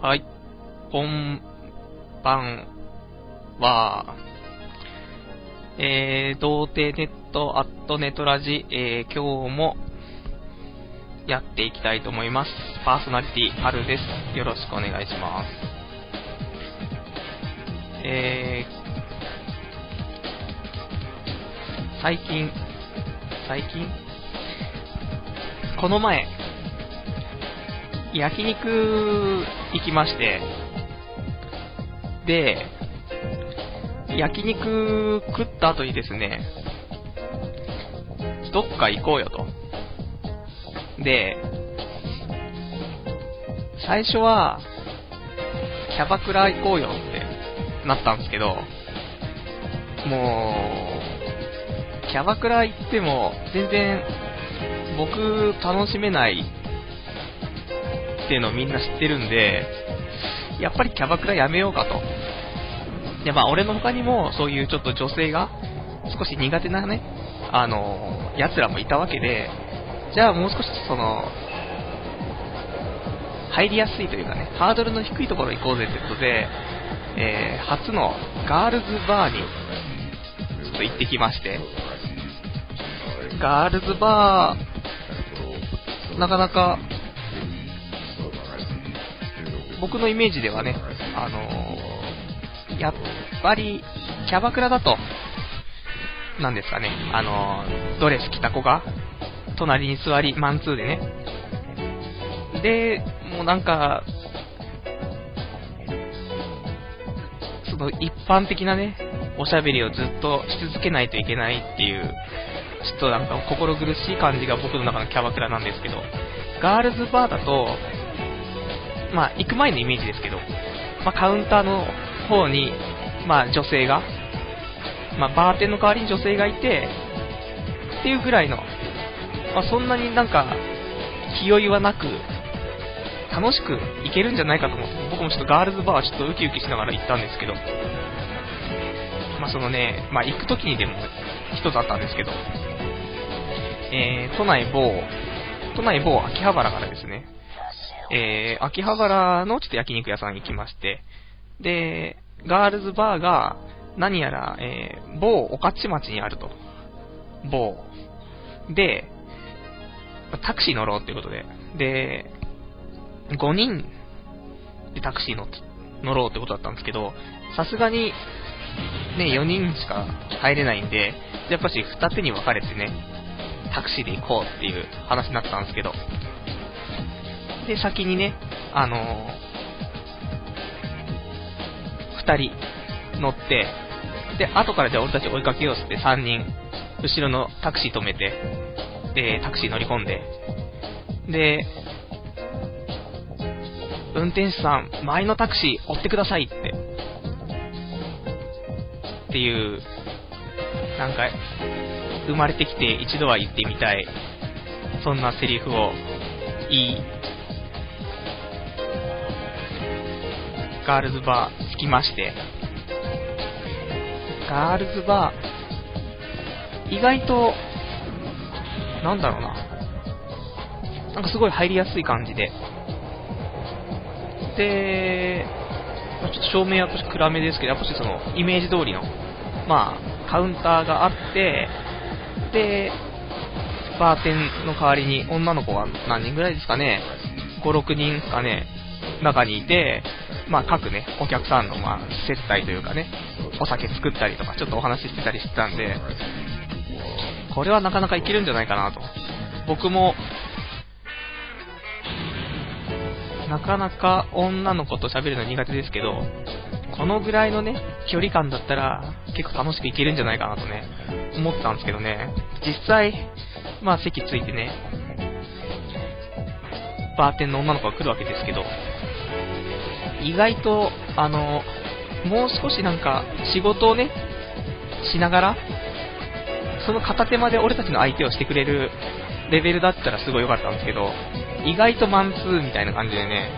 はい。こんばんは。えー、童貞ネットアットネトラジ、えー、今日もやっていきたいと思います。パーソナリティ、はるです。よろしくお願いします。えー、最近、最近？この前、焼肉行きまして、で、焼肉食った後にですね、どっか行こうよと。で、最初は、キャバクラ行こうよってなったんですけど、もう、キャバクラ行っても全然僕楽しめないっていうのをみんな知ってるんで、やっぱりキャバクラやめようかと。で、まあ俺の他にもそういうちょっと女性が少し苦手なね、あの、奴らもいたわけで、じゃあもう少しその、入りやすいというかね、ハードルの低いところ行こうぜってことで、えー、初のガールズバーに、ちょっと行ってきまして、ガールズバー、なかなか、僕のイメージではね、あのーやっぱり、キャバクラだと、なんですかね、あのードレス着た子が、隣に座り、マンツーでね。で、もうなんか、その一般的なね、おしゃべりをずっとし続けないといけないっていう、ちょっとなんか心苦しい感じが僕の中のキャバクラなんですけど、ガールズバーだと、まあ、行く前のイメージですけど、まあ、カウンターの方に、まあ、女性が、まあ、バーテンの代わりに女性がいて、っていうぐらいの、まあ、そんなになんか、気負いはなく、楽しく行けるんじゃないかと思って、僕もちょっとガールズバーはちょっとウキウキしながら行ったんですけど、まあ、そのね、まあ、行く時にでも一つあったんですけど、えー、都内某、都内某秋葉原からですね、えー、秋葉原のちょっと焼肉屋さん行きまして、で、ガールズバーが、何やら、えー、某御徒町にあると。某。で、タクシー乗ろうっていうことで、で、5人でタクシー乗乗ろうってことだったんですけど、さすがに、ね、4人しか入れないんで、やっぱし二手に分かれてね、タクシーで行こうっていう話になったんですけど、で、先にね、あのー二人乗って、で、後からじゃあ俺たち追いかけようっつって3人、後ろのタクシー止めて、で、タクシー乗り込んで、で、運転手さん、前のタクシー追ってくださいって、っていう、なんか、生まれてきて一度は言ってみたい、そんなセリフを言い、ガールズバー着きまして、ガールズバー、意外と、なんだろうな、なんかすごい入りやすい感じで、で、ちょっと照明は少し暗めですけど、やっぱしそのイメージ通りの、まあ、カウンターがあって、で、バーテンの代わりに女の子が何人ぐらいですかね、5、6人ですかね、中にいて、まあ各ね、お客さんのまあ接待というかね、お酒作ったりとか、ちょっとお話ししてたりしてたんで、これはなかなかいけるんじゃないかなと。僕も、なかなか女の子と喋るの苦手ですけど、このぐらいのね、距離感だったら結構楽しくいけるんじゃないかなとね、思ったんですけどね、実際、まあ席ついてね、バーテンの女の子が来るわけですけど、意外と、あの、もう少しなんか仕事をね、しながら、その片手間で俺たちの相手をしてくれるレベルだったらすごい良かったんですけど、意外とマンツーみたいな感じでね、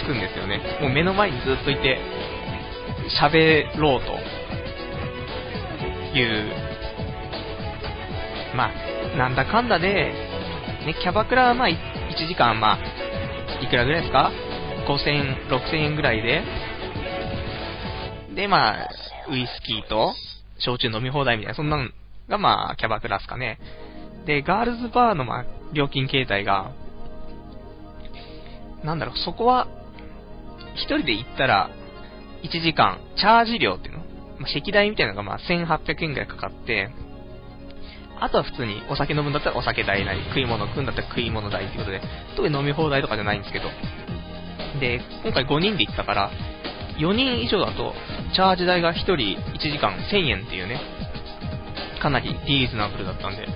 つくんですよね。もう目の前にずっといて、喋ろうという、まあ、なんだかんだで、ね、キャバクラはまあ、1時間まあ、いくらぐらいですか5000、6000円ぐらいで、で、まあ、ウイスキーと、焼酎飲み放題みたいな、そんなのがまあ、キャバクラっすかね。で、ガールズバーのまあ、料金形態が、なんだろう、そこは、一人で行ったら、1時間、チャージ料っていうの、まあ、席代みたいなのがまあ、1800円くらいかかって、あとは普通にお酒飲むんだったらお酒代なり、食い物食うんだったら食い物代っていうことで、特に飲み放題とかじゃないんですけど。で、今回5人で行ったから、4人以上だと、チャージ代が1人1時間1000円っていうね、かなりリーズナブルだったんで、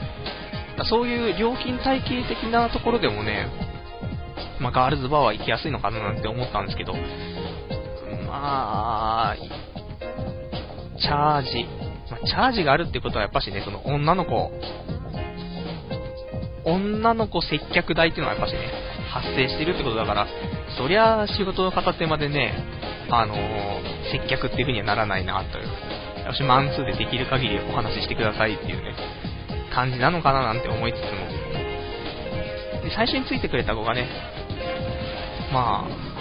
そういう料金体系的なところでもね、まあ、ガールズバーは行きやすいのかななんて思ったんですけど、まあ、チャージ、まあ、チャージがあるってことはやっぱしね、その女の子、女の子接客代っていうのはやっぱしね、発生してるってことだから、そりゃ仕事の片手までね、あのー、接客っていう風にはならないな、という。私、マンツーでできる限りお話ししてくださいっていうね、感じなのかななんて思いつつも。で、最初についてくれた子がね、まあ、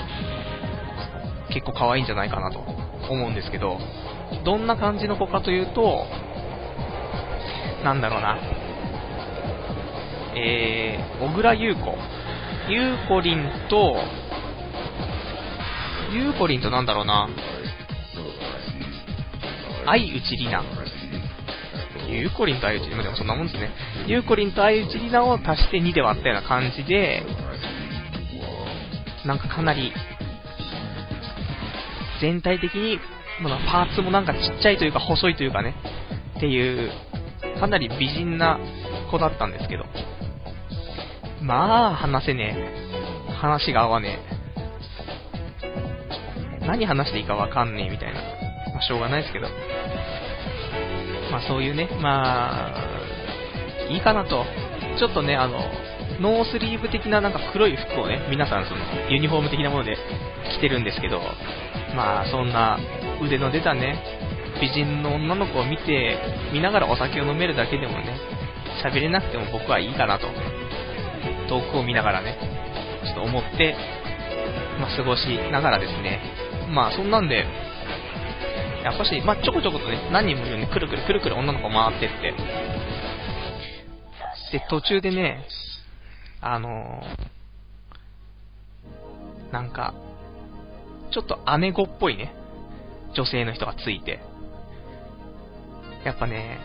結構可愛いんじゃないかなと思うんですけど、どんな感じの子かというと、なんだろうな、えー、小倉優子。ゆうこりんと、ゆうこりんとなんだろうな、相内里奈。ゆうこりんと相内里奈、でもそんなもんですね。ゆうこりんと相内里奈を足して2で割ったような感じで、なんかかなり、全体的にまあ、パーツもなんかちっちゃいというか細いというかね、っていう、かなり美人な子だったんですけど、まあ、話せねえ。話が合わねえ。何話していいかわかんねえみたいな。まあ、しょうがないですけど。まあ、そういうね、まあ、いいかなと。ちょっとね、あの、ノースリーブ的ななんか黒い服をね、皆さんそのユニフォーム的なもので着てるんですけど、まあそんな腕の出たね、美人の女の子を見て、見ながらお酒を飲めるだけでもね、喋れなくても僕はいいかなと、遠くを見ながらね、ちょっと思って、まあ、過ごしながらですね、まあそんなんで、やっぱし、まあ、ちょこちょことね、何人もいるんで、くるくるくるくる女の子回ってって、で、途中でね、あのー、なんか、ちょっと姉子っぽいね、女性の人がついて。やっぱね、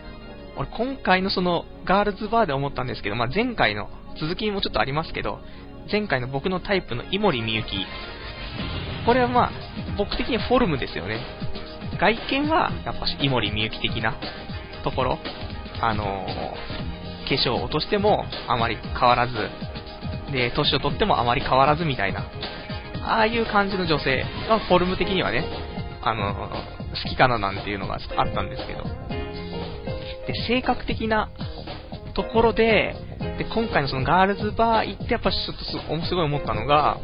俺今回のそのガールズバーで思ったんですけど、まあ、前回の続きもちょっとありますけど、前回の僕のタイプの井森美幸。これはまあ、僕的にフォルムですよね。外見は、やっぱし井森美幸的なところ。あのー、化粧を落としてもあまり変わらず、で、年を取ってもあまり変わらずみたいな。ああいう感じの女性がフォルム的にはね、あの、好きかななんていうのがあったんですけど。で、性格的なところで、で、今回のそのガールズバー行ってやっぱちょっとすごい思ったのが、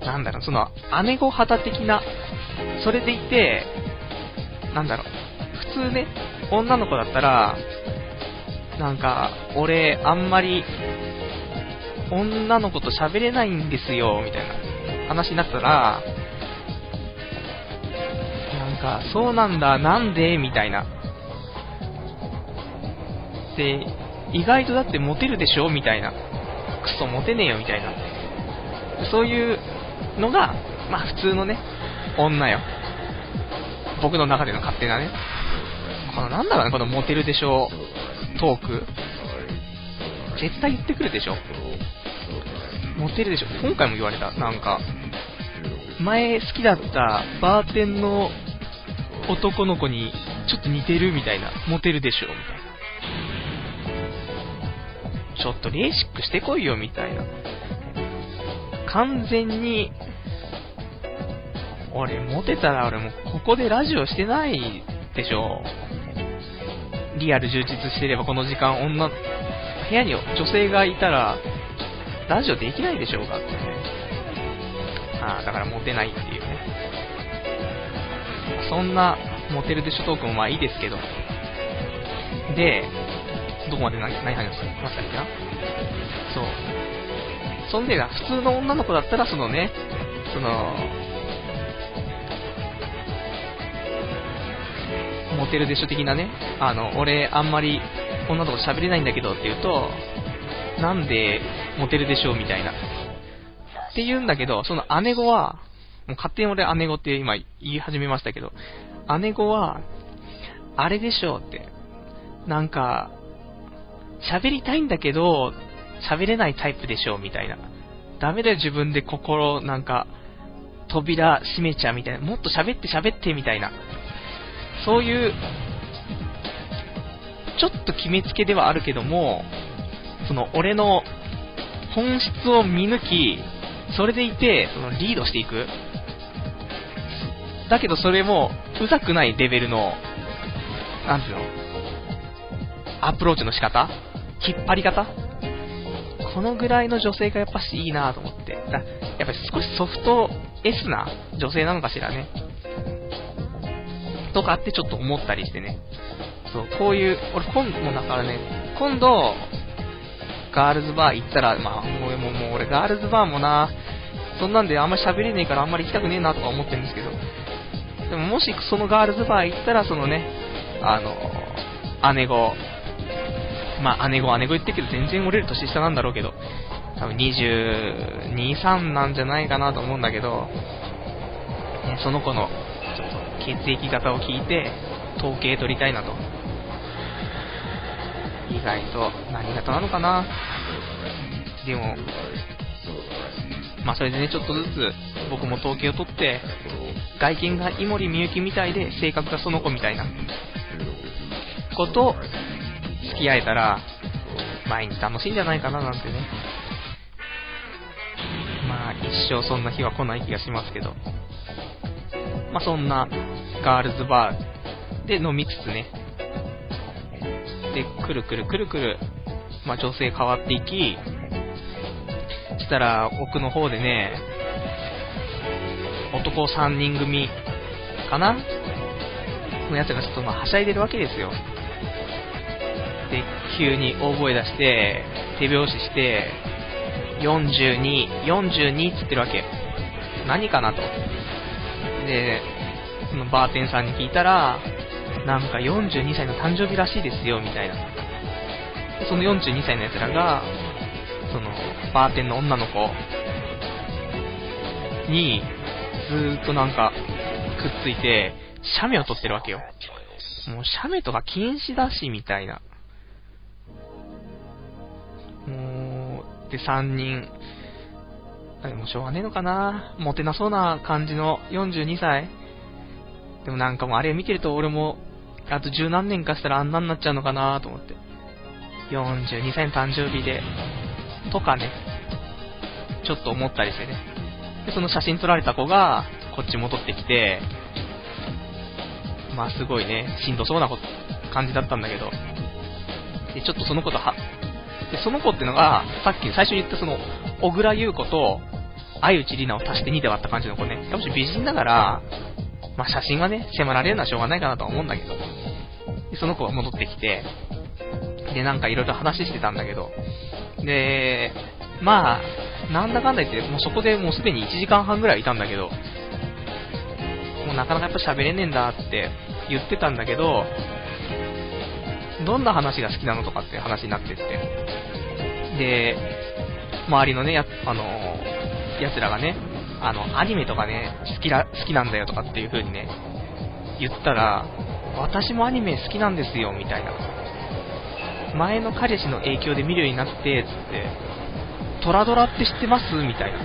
なんだろう、その姉御肌的な、それでいて、なんだろう、普通ね、女の子だったら、なんか、俺、あんまり、女の子と喋れないんですよ、みたいな話になったら、なんか、そうなんだ、なんでみたいな。で、意外とだってモテるでしょみたいな。クソモテねえよ、みたいな。そういうのが、まあ普通のね、女よ。僕の中での勝手なね。このなんだろうね、このモテるでしょトーク。絶対言ってくるでしょモテるでしょ今回も言われた。なんか、前好きだったバーテンの男の子にちょっと似てるみたいな。モテるでしょみたいな。ちょっとレーシックしてこいよみたいな。完全に、俺、モテたら俺もここでラジオしてないでしょ。リアル充実してればこの時間女、部屋に女性がいたら、ラジオできないでしょうかってね。ああ、だからモテないっていうね。そんなモテるでしょトークもまあいいですけど。で、どこまで何何話しましたっけな？そう。そんで、普通の女の子だったら、そのね、その、モテるでしょ的なね、あの、俺あんまり女の子喋れないんだけどって言うと、なんでモテるでしょうみたいな。って言うんだけど、その姉子は、もう勝手に俺姉子って今言い始めましたけど、姉子は、あれでしょうって。なんか、喋りたいんだけど、喋れないタイプでしょみたいな。ダメだよ自分で心、なんか、扉閉めちゃうみたいな。もっと喋って喋ってみたいな。そういう、ちょっと決めつけではあるけども、その俺の本質を見抜き、それでいて、そのリードしていく。だけどそれも、うざくないレベルの、なんていうの？アプローチの仕方引っ張り方？このぐらいの女性がやっぱしいいなと思って。だやっぱり少しソフト S な女性なのかしらね。とかってちょっと思ったりしてね。そう、こういう、俺今度も、だからね、今度、ガールズバー行ったら、まあ、もう、もう、もう俺ガールズバーもな、そんなんであんまり喋れねえからあんまり行きたくねえなとか思ってるんですけど、でももしそのガールズバー行ったら、そのね、あの、姉子、まあ姉子姉子言ってるけど全然俺より年下なんだろうけど、多分22、3なんじゃないかなと思うんだけど、ね、その子のちょっと血液型を聞いて、統計取りたいなと。意外と何型なのかなでも、まあそれでね、ちょっとずつ僕も統計を取って、外見が井森美幸みたいで性格がその子みたいなこと付き合えたら、毎日楽しいんじゃないかななんてね。まあ一生そんな日は来ない気がしますけど。まあそんなガールズバーで飲みつつね。で、くるくるくるくる、まあ女性変わっていき、したら奥の方でね、男3人組かなのやつがちょっとまあはしゃいでるわけですよ。急に大声出して、手拍子して、42、42っつってるわけ。何かなと。で、そのバーテンさんに聞いたら、なんか42歳の誕生日らしいですよ、みたいな。その42歳の奴らが、その、バーテンの女の子に、ずーっとなんか、くっついて、写メを撮ってるわけよ。もう写メとか禁止だし、みたいな。もう、で、3人、でもしょうがねえのかな？モテなそうな感じの42歳。でもなんかもうあれ見てると俺も、あと十何年かしたらあんなになっちゃうのかな？と思って。42歳の誕生日で、とかね、ちょっと思ったりしてね。で、その写真撮られた子が、こっち戻ってきて、まあすごいね、しんどそうな感じだったんだけど、で、ちょっとその子とは、で、その子っていうのが、さっき最初に言ったその、小倉優子と、相内里奈を足して2で割った感じの子ね。やっぱし美人だから、まあ写真はね、迫られるのはしょうがないかなとは思うんだけど。で、その子が戻ってきて、で、なんかいろいろ話してたんだけど、で、まあ、なんだかんだ言って、もうそこでもうすでに1時間半ぐらいいたんだけど、もうなかなかやっぱ喋れねえんだって言ってたんだけど、どんな話が好きなのとかって話になってって。で、周りのね、や、あのー、奴らがね、あの、アニメとかね、好きだ、好きなんだよとかっていう風にね、言ったら、私もアニメ好きなんですよ、みたいな。前の彼氏の影響で見るようになって、つって、トラドラって知ってます？みたいな。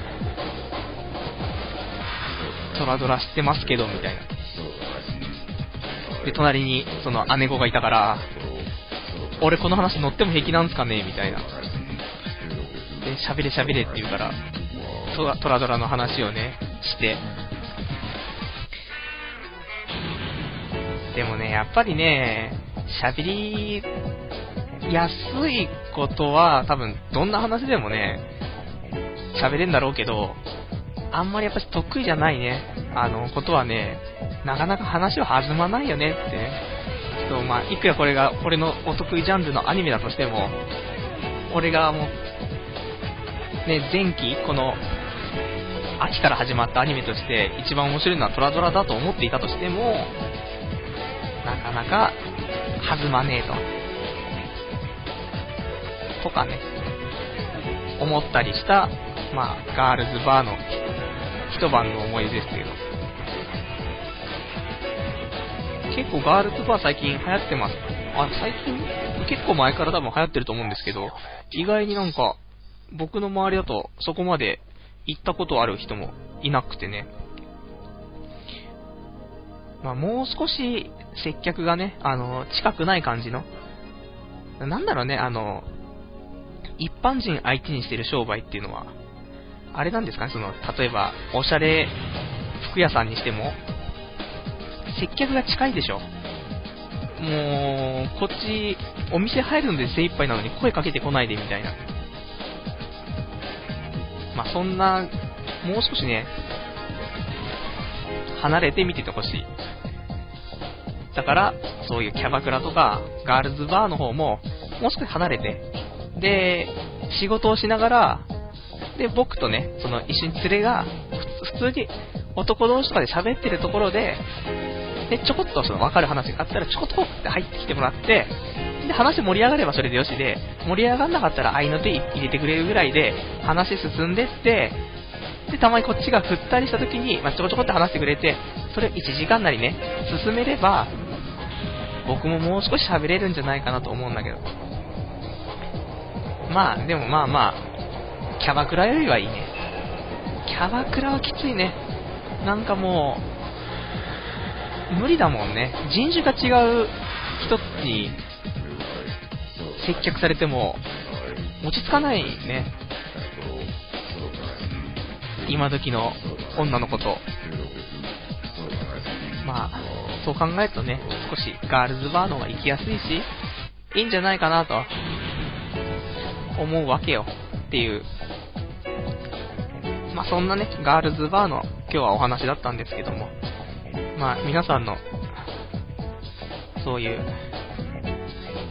トラドラ知ってますけど、みたいな。で、隣に、その姉子がいたから、俺この話乗っても平気なんすかね？みたいな。で、喋れ喋れって言うから、トラトラドラの話をね、して。でもね、やっぱりね、喋りやすいことは多分どんな話でもね、喋れんだろうけど、あんまりやっぱり得意じゃないね、あの、ことはね、なかなか話は弾まないよねってね。とまあ、いくらこれが俺のお得意ジャンルのアニメだとしても、俺がもう、ね、前期、この、秋から始まったアニメとして一番面白いのはトラドラだと思っていたとしても、なかなか弾まねえと。とかね、思ったりした、まあ、ガールズバーの一晩の思い出ですけど。結構ガールズバー最近流行ってます。あ、最近？結構前から多分流行ってると思うんですけど、意外になんか、僕の周りだとそこまで行ったことある人もいなくてね。まあ、もう少し接客がね、あの、近くない感じの、なんだろうね、あの、一般人相手にしてる商売っていうのは、あれなんですかね、その、例えば、おしゃれ服屋さんにしても、接客が近いでしょ。もう、こっち、お店入るので精一杯なのに声かけてこないでみたいな。まあ、そんな、もう少しね、離れて見ててほしい。だから、そういうキャバクラとか、ガールズバーの方も、もう少し離れて、で、仕事をしながら、で、僕とね、その一緒に連れが、普通に男同士とかで喋ってるところで、で、ちょこっとその分かる話があったら、ちょこっとって入ってきてもらって、で、話盛り上がればそれでよしで、盛り上がんなかったら愛の手入れてくれるぐらいで、話進んでって、で、たまにこっちが振ったりした時に、まあ、ちょこちょこって話してくれて、それを1時間なりね、進めれば、僕ももう少し喋れるんじゃないかなと思うんだけど。まあ、でもまあまあ、キャバクラよりはいいね。キャバクラはきついね。なんかもう、無理だもんね。人種が違う人に接客されても、落ち着かないね。今時の女の子と。まあ、そう考えるとね、少しガールズバーの方が行きやすいし、いいんじゃないかなと、思うわけよ。っていう。まあそんなね、ガールズバーの今日はお話だったんですけども、まあ皆さんの、そういう、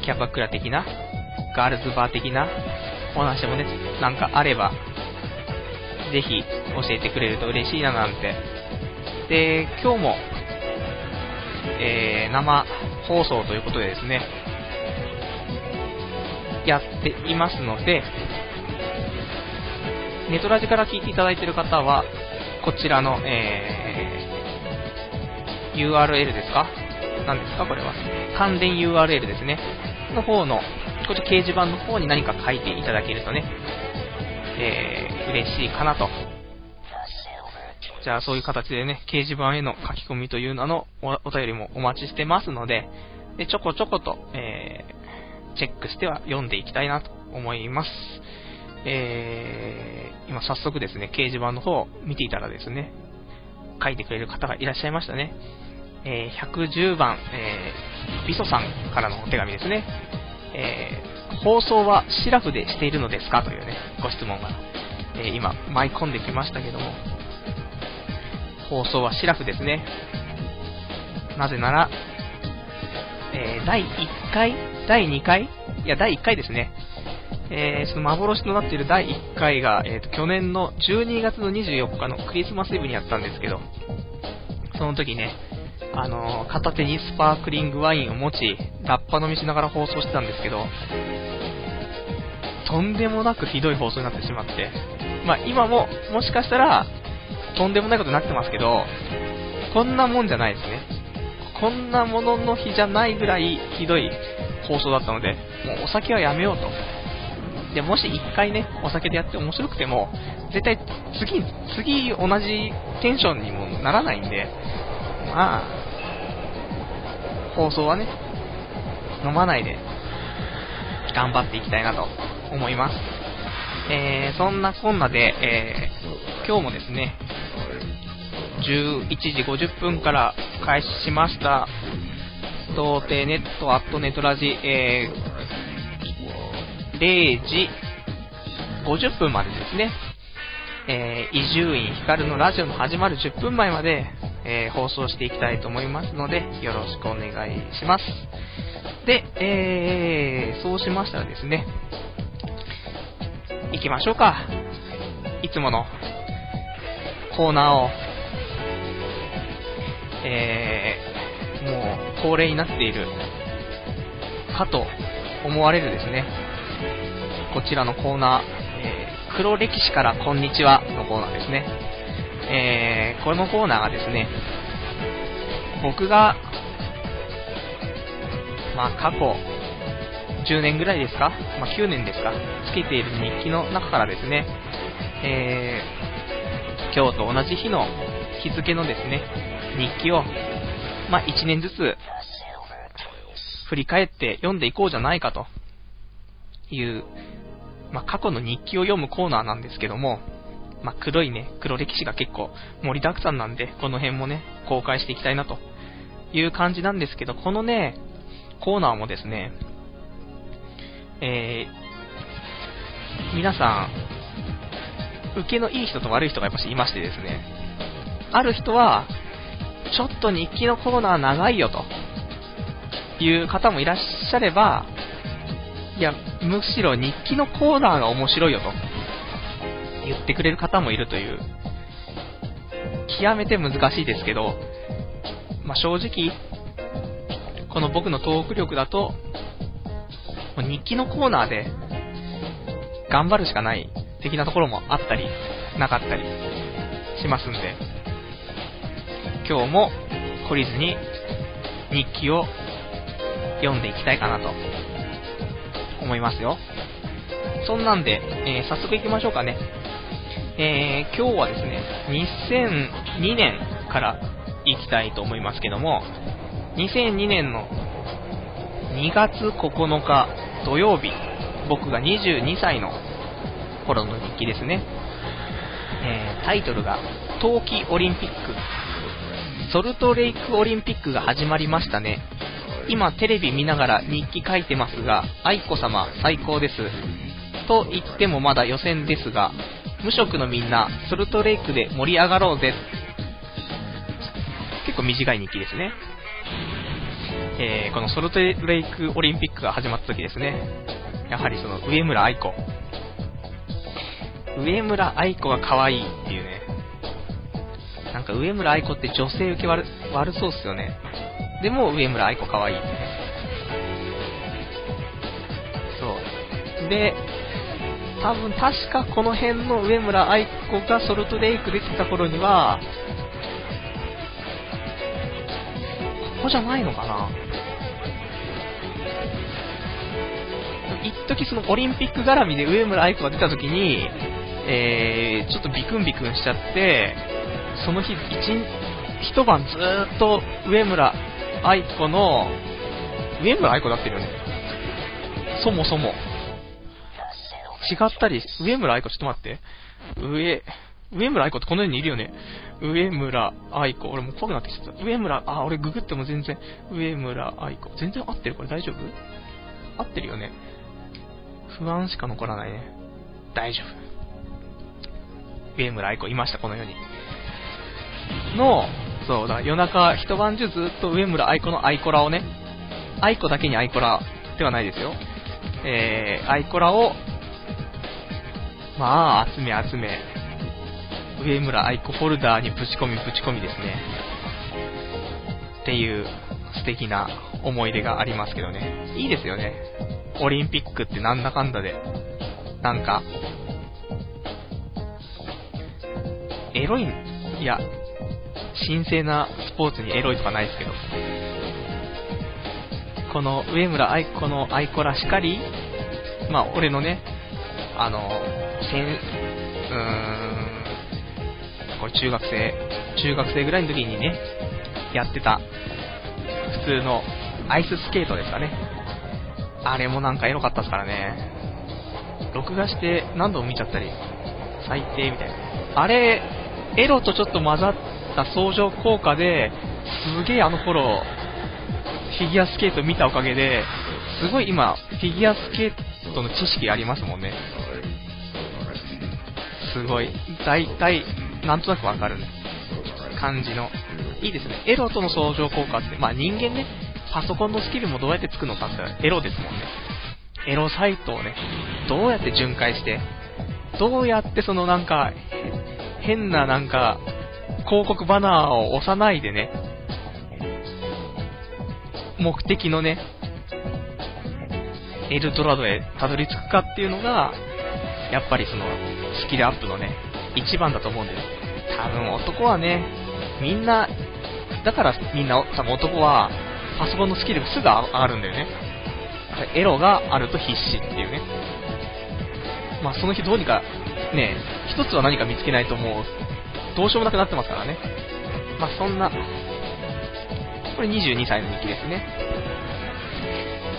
キャバクラ的な、ガールズバー的なお話もね、なんかあれば、ぜひ教えてくれると嬉しいななんて。で、今日も、えー、生放送ということでですね、やっていますので、ネトラジから聞いていただいている方は、こちらの、え、URL ですか？何ですか？これは。関連 URL ですね。の方の、こちら掲示板の方に何か書いていただけるとね、えー、嬉しいかなとじゃあそういう形でね、掲示板への書き込みという名のお便りもお待ちしてますので、でちょこちょこと、えー、チェックしては読んでいきたいなと思います。えー、今早速ですね、掲示板の方を見ていたらですね、書いてくれる方がいらっしゃいましたね。えー、110番、えー、ビソさんからのお手紙ですね。えー、放送はシラフでしているのですか？というね、ご質問が、え、今、舞い込んできましたけども、放送はシラフですね。なぜなら、え、第1回第2回？いや、第1回ですね。えー、その幻となっている第1回が、えーと、去年の12月の24日のクリスマスイブにやったんですけど、その時ね、あのー、片手にスパークリングワインを持ち、ラッパ飲みしながら放送してたんですけど、とんでもなくひどい放送になってしまって、まあ今も、もしかしたら、とんでもないことになってますけど、こんなもんじゃないですね。こんなものの日じゃないぐらいひどい放送だったので、もうお酒はやめようと。で、もし一回ね、お酒でやって面白くても、絶対次、次同じテンションにもならないんで、まあ、放送はね、飲まないで、頑張っていきたいなと思います。えー、そんなこんなで、えー、今日もですね、11時50分から開始しました、童貞ネットアットネトラジ、えー、0時50分までですね、え伊集院光のラジオの始まる10分前まで、えー、放送していきたいと思いますので、よろしくお願いします。で、えー、そうしましたらですね、行きましょうか。いつものコーナーを、えー、もう恒例になっているかと思われるですね、こちらのコーナー、えー、黒歴史からこんにちはのコーナーですね。えー、このコーナーがですね、僕が、まあ過去10年ぐらいですか、まあ、9年ですか、つけている日記の中からですね、えー、今日と同じ日の日付のですね、日記を、まあ、1年ずつ振り返って読んでいこうじゃないかという、まあ、過去の日記を読むコーナーなんですけども、まあ、黒いね、黒歴史が結構盛りだくさんなんで、この辺もね、公開していきたいなという感じなんですけど、このね、コーナーもですね、えー、皆さん、受けのいい人と悪い人がやっぱしいましてですね、ある人は、ちょっと日記のコーナー長いよという方もいらっしゃれば、いや、むしろ日記のコーナーが面白いよと。言ってくれる方もいるという、極めて難しいですけど、まあ、正直、この僕のトーク力だと、日記のコーナーで頑張るしかない的なところもあったり、なかったりしますんで、今日も懲りずに日記を読んでいきたいかなと。思いますよ。そんなんで、えー、早速行きましょうかね。えー、今日はですね、2002年から行きたいと思いますけども、2002年の2月9日土曜日、僕が22歳の頃の日記ですね。えー、タイトルが、冬季オリンピック、ソルトレイクオリンピックが始まりましたね。今テレビ見ながら日記書いてますが、愛子様最高です。と言ってもまだ予選ですが、無職のみんな、ソルトレイクで盛り上がろうぜ。結構短い日記ですね。えー、このソルトレイクオリンピックが始まった時ですね。やはりその上村愛子。上村愛子が可愛いっていうね。なんか上村愛子って女性受け悪悪そうっすよね。でも上村愛子可愛いってね。そう。で、多分確かこの辺の上村愛子がソルトレイクできた頃には、ここじゃないのかな一時そのオリンピック絡みで上村愛子が出た時に、えー、ちょっとビクンビクンしちゃって、その日、一、一晩ずっと上村愛子の、上村愛子だってるよね。そもそも。違ったり、上村愛子ちょっと待って。上、上村愛子ってこの世にいるよね。上村愛子。俺もう怖くなってきちゃった。上村、あ、俺ググっても全然、上村愛子。全然合ってる？これ大丈夫？合ってるよね。不安しか残らないね。大丈夫。上村愛子いました、この世に。の、そうだ、夜中一晩中ずっと上村愛子のアイコラをね、愛子だけにアイコラではないですよ。えー、アイコラを、まあ、集め集め、上村愛子フォルダーにぶち込みぶち込みですね。っていう素敵な思い出がありますけどね。いいですよね。オリンピックってなんだかんだで、なんか、エロいん、いや、神聖なスポーツにエロいとかないですけど、この上村愛子の愛子らしかり、まあ、俺のね、あの、せん、うーん、これ中学生、中学生ぐらいの時にね、やってた、普通のアイススケートですかね。あれもなんかエロかったですからね。録画して何度も見ちゃったり、最低みたいな。あれ、エロとちょっと混ざった相乗効果で、すげえあの頃、フィギュアスケート見たおかげで、すごい今、フィギュアスケートの知識ありますもんね。すごい。大体、なんとなくわかる感じの。いいですね。エロとの相乗効果って、まあ人間ね、パソコンのスキルもどうやってつくのかってエロですもんね。エロサイトをね、どうやって巡回して、どうやってそのなんか、変ななんか、広告バナーを押さないでね、目的のね、エルドラドへたどり着くかっていうのが、やっぱりその、スキルアップのね、一番だと思うんです。多分男はね、みんな、だからみんな、多分男は、パソコンのスキルがすぐ上がるんだよね。エロがあると必死っていうね。まあその日どうにか、ね、一つは何か見つけないともう、どうしようもなくなってますからね。まあそんな、これ22歳の日記ですね。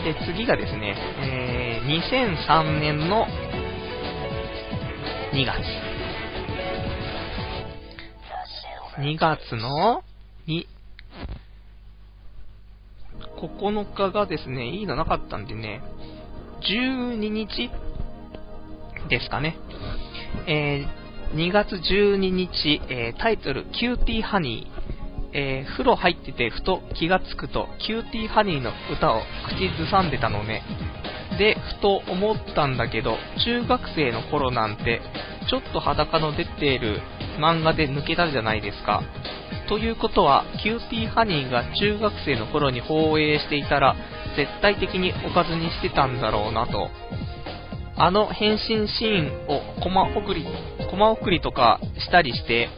で、次がですね、えー、2003年の2月。2月の2、9日がですね、いいのなかったんでね、12日ですかね。えー、2月12日、えー、タイトル、キューティーハニー。えー、風呂入っててふと気がつくと、キューティーハニーの歌を口ずさんでたのね。で、ふと思ったんだけど、中学生の頃なんて、ちょっと裸の出ている漫画で抜けたじゃないですか。ということは、キューティーハニーが中学生の頃に放映していたら、絶対的におかずにしてたんだろうなと。あの変身シーンをコマ送り、コマ送りとかしたりして、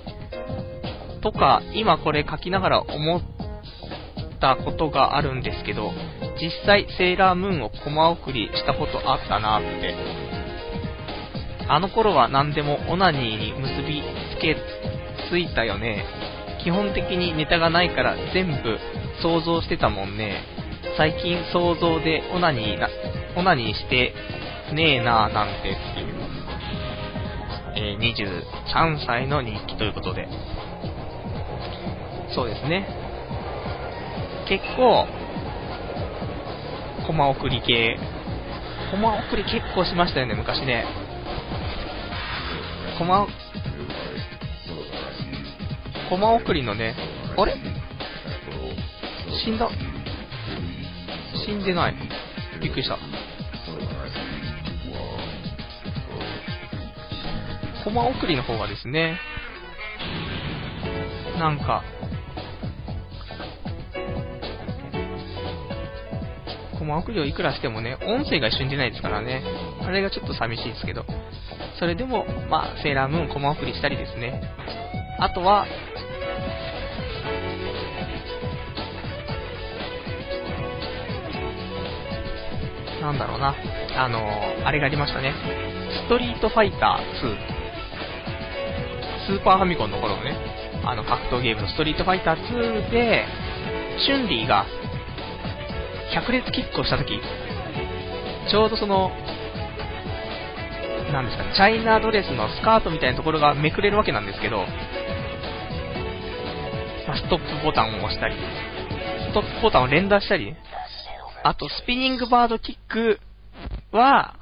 とか、今これ書きながら思ったことがあるんですけど、実際セーラームーンをコマ送りしたことあったなって。あの頃は何でもオナニーに結びつけついたよね。基本的にネタがないから全部想像してたもんね。最近想像でオナニーな、オナニーしてねえなぁなんてっていう、え、23歳の日記ということで。そうですね。結構、コマ送り系。コマ送り結構しましたよね、昔ね。コマ、コマ送りのね、あれ？死んだ？死んでない。びっくりした。コマ送りの方がですね、なんか、コマ送りをいくらしてもね、音声が一緒に出ないですからね、あれがちょっと寂しいですけど、それでも、まあ、セーラームーンコマ送りしたりですね、あとは、なんだろうな、あのー、あれがありましたね。ストリートファイター2。スーパーファミコンの頃のね、あの格闘ゲームのストリートファイター2で、チュンリーが百列キックをしたとき、ちょうどその、なんですか、チャイナドレスのスカートみたいなところがめくれるわけなんですけど、ま、ストップボタンを押したり、ストップボタンを連打したり、あとスピニングバードキックは、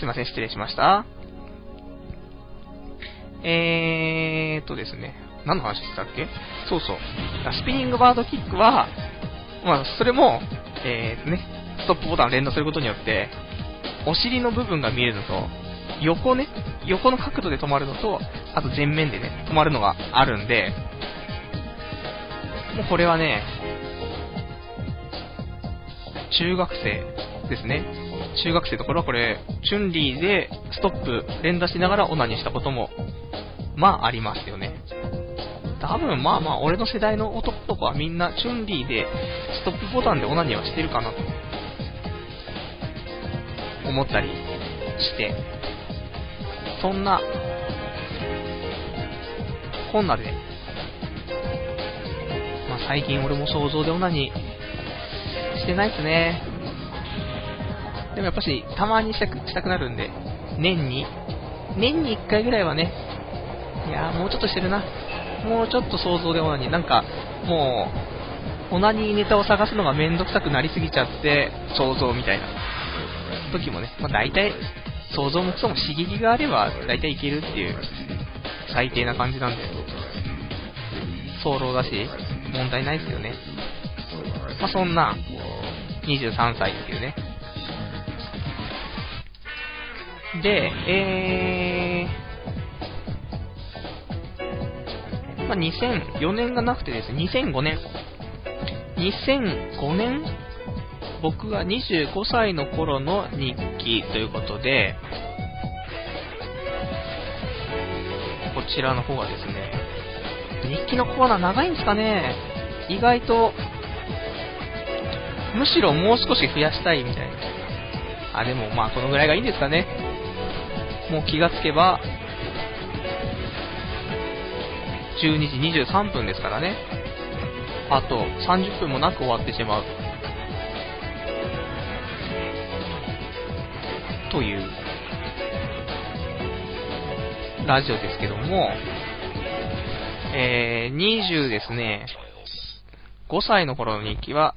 すいません、失礼しました。えーとですね、何の話してたっけ？そうそう。スピニングバードキックは、まあ、それも、えーね、ストップボタンを連打することによって、お尻の部分が見えるのと、横ね、横の角度で止まるのと、あと前面でね、止まるのがあるんで、もうこれはね、中学生ですね。中学生の頃はこれ、チュンリーでストップ連打しながらオナニーしたことも、まあありますよね。多分まあまあ俺の世代の男の子はみんなチュンリーでストップボタンでオナニーはしてるかなと思ったりして、そんな、こんなで、まあ最近俺も想像でオナニーしてないっすね。でもやっぱし、たまにしたくしたくなるんで、年に、年に1回ぐらいはね、いやもうちょっとしてるな。もうちょっと想像でオナニー。なんか、もう、オナニーネタを探すのがめんどくさくなりすぎちゃって、想像みたいな時もね、まあ大体、想像もクソも刺激があれば、大体いけるっていう、最低な感じなんで。早漏だし、問題ないですよね。まあ、そんな、23歳っていうね。で、えー、まあ、2004年がなくてですね、2005年。2005年僕が25歳の頃の日記ということで、こちらの方がですね、日記のコーナー長いんですかね意外と、むしろもう少し増やしたいみたいな。あ、でもまあこのぐらいがいいんですかね。もう気がつけば、12時23分ですからね。あと30分もなく終わってしまう。という、ラジオですけども、えー、20ですね、5歳の頃の日記は、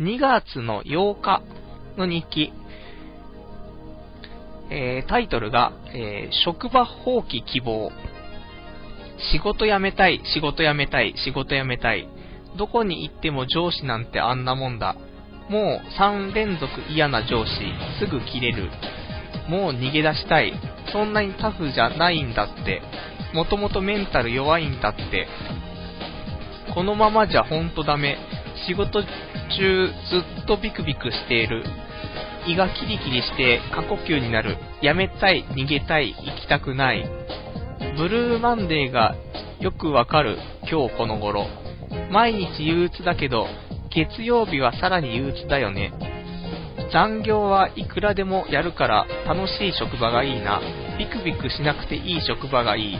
2月の8日の日記。えー、タイトルが、えー、職場放棄希望。仕事辞めたい、仕事辞めたい、仕事辞めたい。どこに行っても上司なんてあんなもんだ。もう3連続嫌な上司、すぐ切れる。もう逃げ出したい。そんなにタフじゃないんだって。もともとメンタル弱いんだって。このままじゃほんとダメ。仕事中ずっとビクビクしている。胃がキリキリして過呼吸になる。やめたい、逃げたい、行きたくない。ブルーマンデーがよくわかる今日この頃。毎日憂鬱だけど、月曜日はさらに憂鬱だよね。残業はいくらでもやるから楽しい職場がいいな。ビクビクしなくていい職場がいい。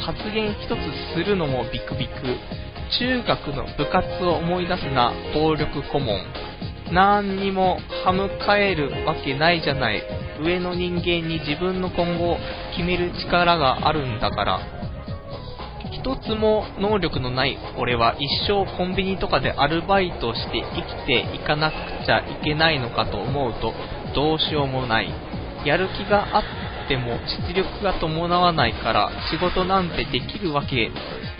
発言一つするのもビクビク。中学の部活を思い出すな、暴力顧問。何にも歯向かえるわけないじゃない。上の人間に自分の今後を決める力があるんだから。一つも能力のない俺は一生コンビニとかでアルバイトして生きていかなくちゃいけないのかと思うとどうしようもない。やる気があっても実力が伴わないから仕事なんてできるわけ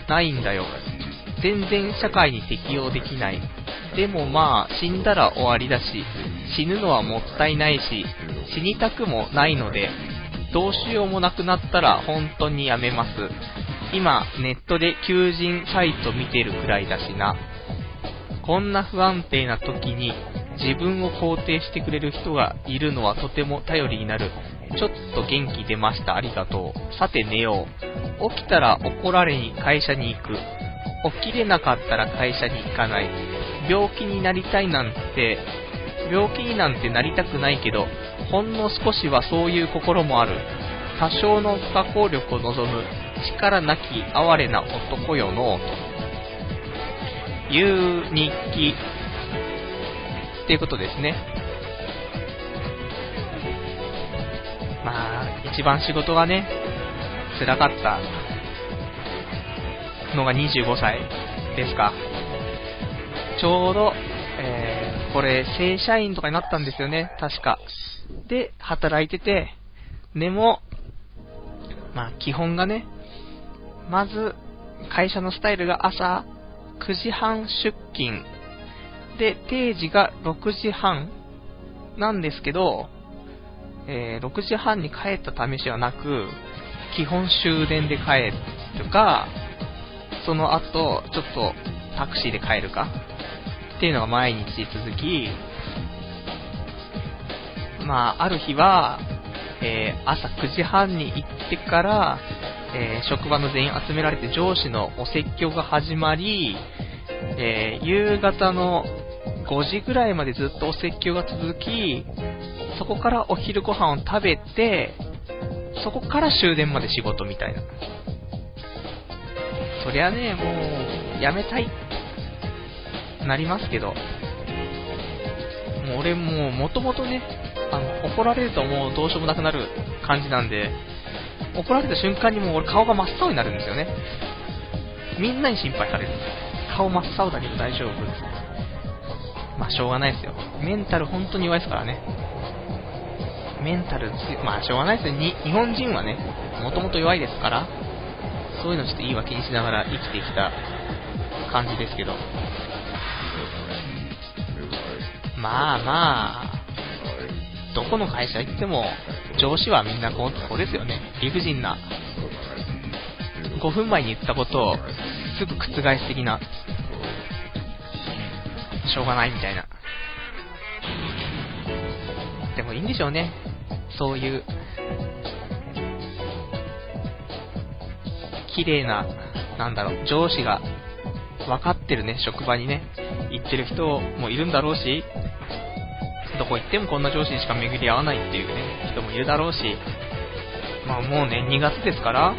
ないんだよ。全然社会に適応できない。でもまあ死んだら終わりだし、死ぬのはもったいないし、死にたくもないので、どうしようもなくなったら本当にやめます。今、ネットで求人サイト見てるくらいだしな。こんな不安定な時に自分を肯定してくれる人がいるのはとても頼りになる。ちょっと元気出ました。ありがとう。さて寝よう。起きたら怒られに会社に行く。起きれなかったら会社に行かない。病気になりたいなんて、病気になんてなりたくないけど、ほんの少しはそういう心もある。多少の不可抗力を望む力なき哀れな男よの、という日記っていうことですね。まあ、一番仕事がね、辛かったのが25歳ですか。ちょうど、えー、これ、正社員とかになったんですよね、確か。で、働いてて、でも、まあ、基本がね、まず、会社のスタイルが朝9時半出勤。で、定時が6時半なんですけど、えー、6時半に帰った試しはなく、基本終電で帰るか、その後、ちょっとタクシーで帰るか、っていうのが毎日続き、まあ、ある日は、えー、朝9時半に行ってから、えー、職場の全員集められて上司のお説教が始まり、えー、夕方の5時ぐらいまでずっとお説教が続き、そこからお昼ご飯を食べて、そこから終電まで仕事みたいな。そりゃね、もう、やめたい、なりますけど、もう俺もう元々ね、あの、怒られるともうどうしようもなくなる感じなんで、怒られた瞬間にもう俺顔が真っ青になるんですよね。みんなに心配される。顔真っ青だけど大丈夫まあしょうがないですよ。メンタル本当に弱いですからね。メンタルまあしょうがないですよ。日本人はね、もともと弱いですから、そういうのちょっと言い訳にしながら生きてきた感じですけど。まあまあ、どこの会社行っても、上司はみんなこうですよね。理不尽な。5分前に言ったことを、すぐ覆す的な。しょうがないみたいな。でもいいんでしょうね。そういう、綺麗な、なんだろう、上司が分かってるね、職場にね、行ってる人もいるんだろうし、どこ行ってもこんな上司にしか巡り合わないっていうね、人もいるだろうし、まあもうね、2月ですから、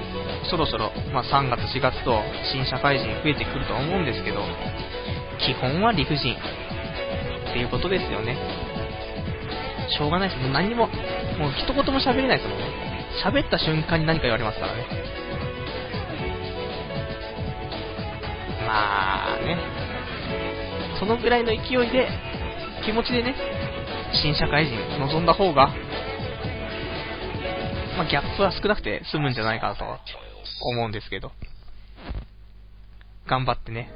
そろそろ、まあ3月、4月と新社会人増えてくると思うんですけど、基本は理不尽っていうことですよね。しょうがないです。もう何も、もう一言も喋れないですもんね。喋った瞬間に何か言われますからね。まあね。そのぐらいの勢いで、気持ちでね、新社会人望んだ方が、まあ、ギャップは少なくて済むんじゃないかなと思うんですけど。頑張ってね、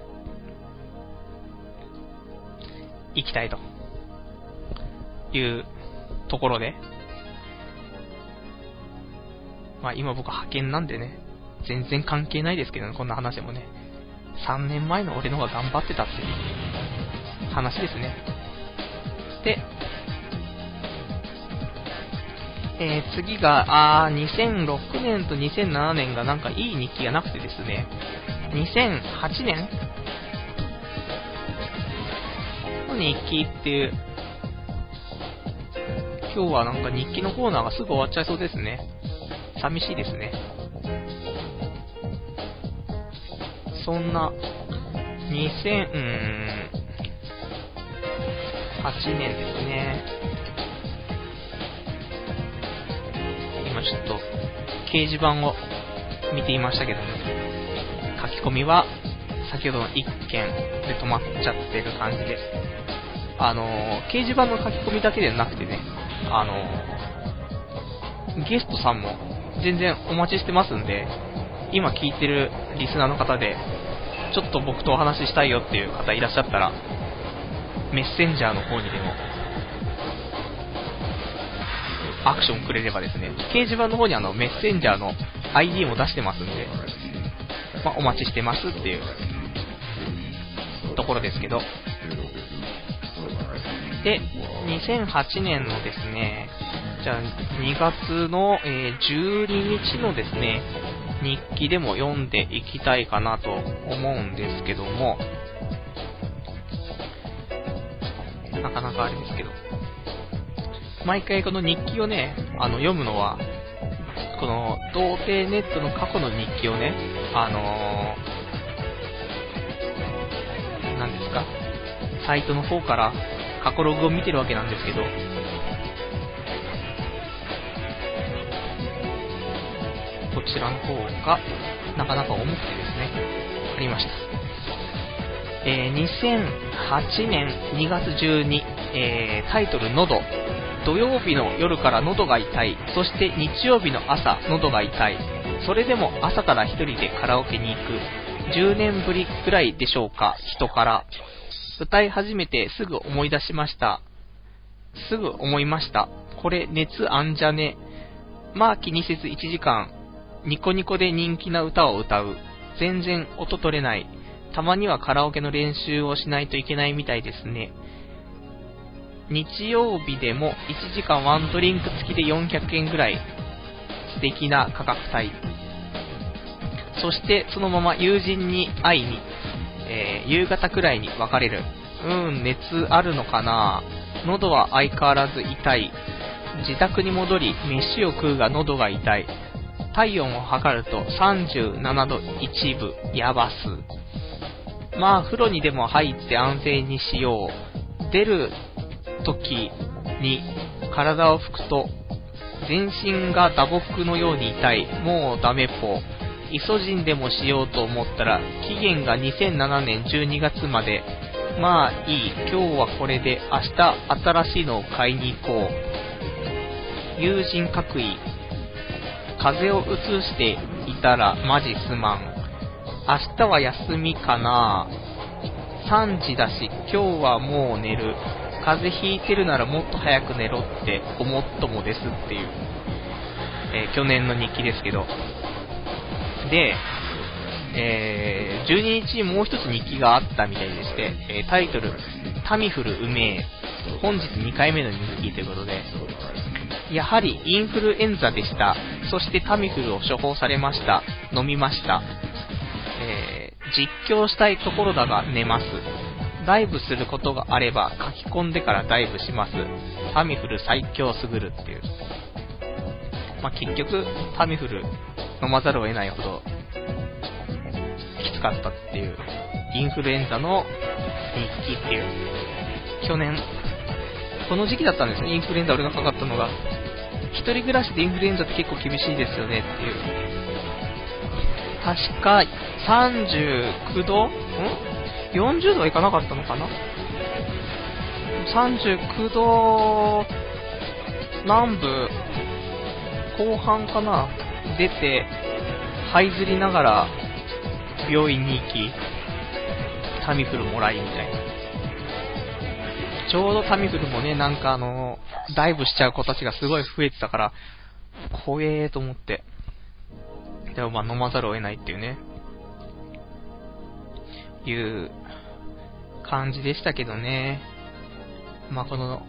行きたいというところで、まあ今僕派遣なんでね、全然関係ないですけどね、こんな話もね。3年前の俺の方が頑張ってたっていう話ですね。で、えー、次が、あー、2006年と2007年がなんかいい日記がなくてですね、2008年の日記っていう、今日はなんか日記のコーナーがすぐ終わっちゃいそうですね。寂しいですね。そんな、2008年ですね。今ちょっと、掲示板を見ていましたけども、書き込みは、先ほどの1件で止まっちゃってる感じで、あのー、掲示板の書き込みだけでなくてね、あのー、ゲストさんも全然お待ちしてますんで、今聞いてるリスナーの方で、ちょっと僕とお話ししたいよっていう方いらっしゃったら、メッセンジャーの方にでも、アクションくれればですね、掲示板の方にあのメッセンジャーの ID も出してますんで、まあ、お待ちしてますっていうところですけど、で、2008年のですね、じゃあ2月の、えー、12日のですね、日記でも読んでいきたいかなと思うんですけども、なかなかあれですけど、毎回この日記をね、あの、読むのは、この、童貞ネットの過去の日記をね、あのー、何ですか、サイトの方から過去ログを見てるわけなんですけど、こちらの方が、なかなか重くてですね、ありました。えー、2008年2月12、えー、タイトル喉。土曜日の夜から喉が痛い。そして日曜日の朝、喉が痛い。それでも朝から一人でカラオケに行く。10年ぶりくらいでしょうか、人から。歌い始めてすぐ思い出しました。すぐ思いました。これ熱あんじゃね。まあ気にせず1時間、ニコニコで人気な歌を歌う。全然音取れない。たまにはカラオケの練習をしないといけないみたいですね。日曜日でも1時間ワンドリンク付きで400円ぐらい素敵な価格帯。そしてそのまま友人に会いにえー、夕方くらいに別れる。うん、熱あるのかな喉は相変わらず痛い。自宅に戻り、飯を食うが喉が痛い。体温を測ると37度1分、やばす。まあ、風呂にでも入って安静にしよう。出る時に体を拭くと、全身が打撲のように痛い。もうダメっぽ。イソジンでもしようと思ったら、期限が2007年12月まで。まあいい、今日はこれで、明日新しいのを買いに行こう。友人各位、風邪をうつしていたらマジすまん。明日は休みかな3時だし、今日はもう寝る。風邪ひいてるならもっと早く寝ろって思っともですっていう、えー、去年の日記ですけど。で、えー、12日にもう一つ日記があったみたいでして、えー、タイトル、タミフルうめえ、本日2回目の日記ということで、やはりインフルエンザでした。そしてタミフルを処方されました。飲みました。えー、実況したいところだが寝ます。ダイブすることがあれば書き込んでからダイブします。タミフル最強すぐるっていう。まあ、結局、タミフル飲まざるを得ないほどきつかったっていう、インフルエンザの日記っていう、去年、この時期だったんですね、インフルエンザ俺がかかったのが。一人暮らしでインフルエンザって結構厳しいですよねっていう。確か、39度？ん ?40 度はいかなかったのかな ?39 度、南部、後半かな？出て、這いずりながら病院に行き、タミフルもらいみたいな。ちょうどタミフルもね、なんかあの、ダイブしちゃう子たちがすごい増えてたから、怖えーと思って。でもまあ飲まざるを得ないっていうね、いう感じでしたけどね。まあこの、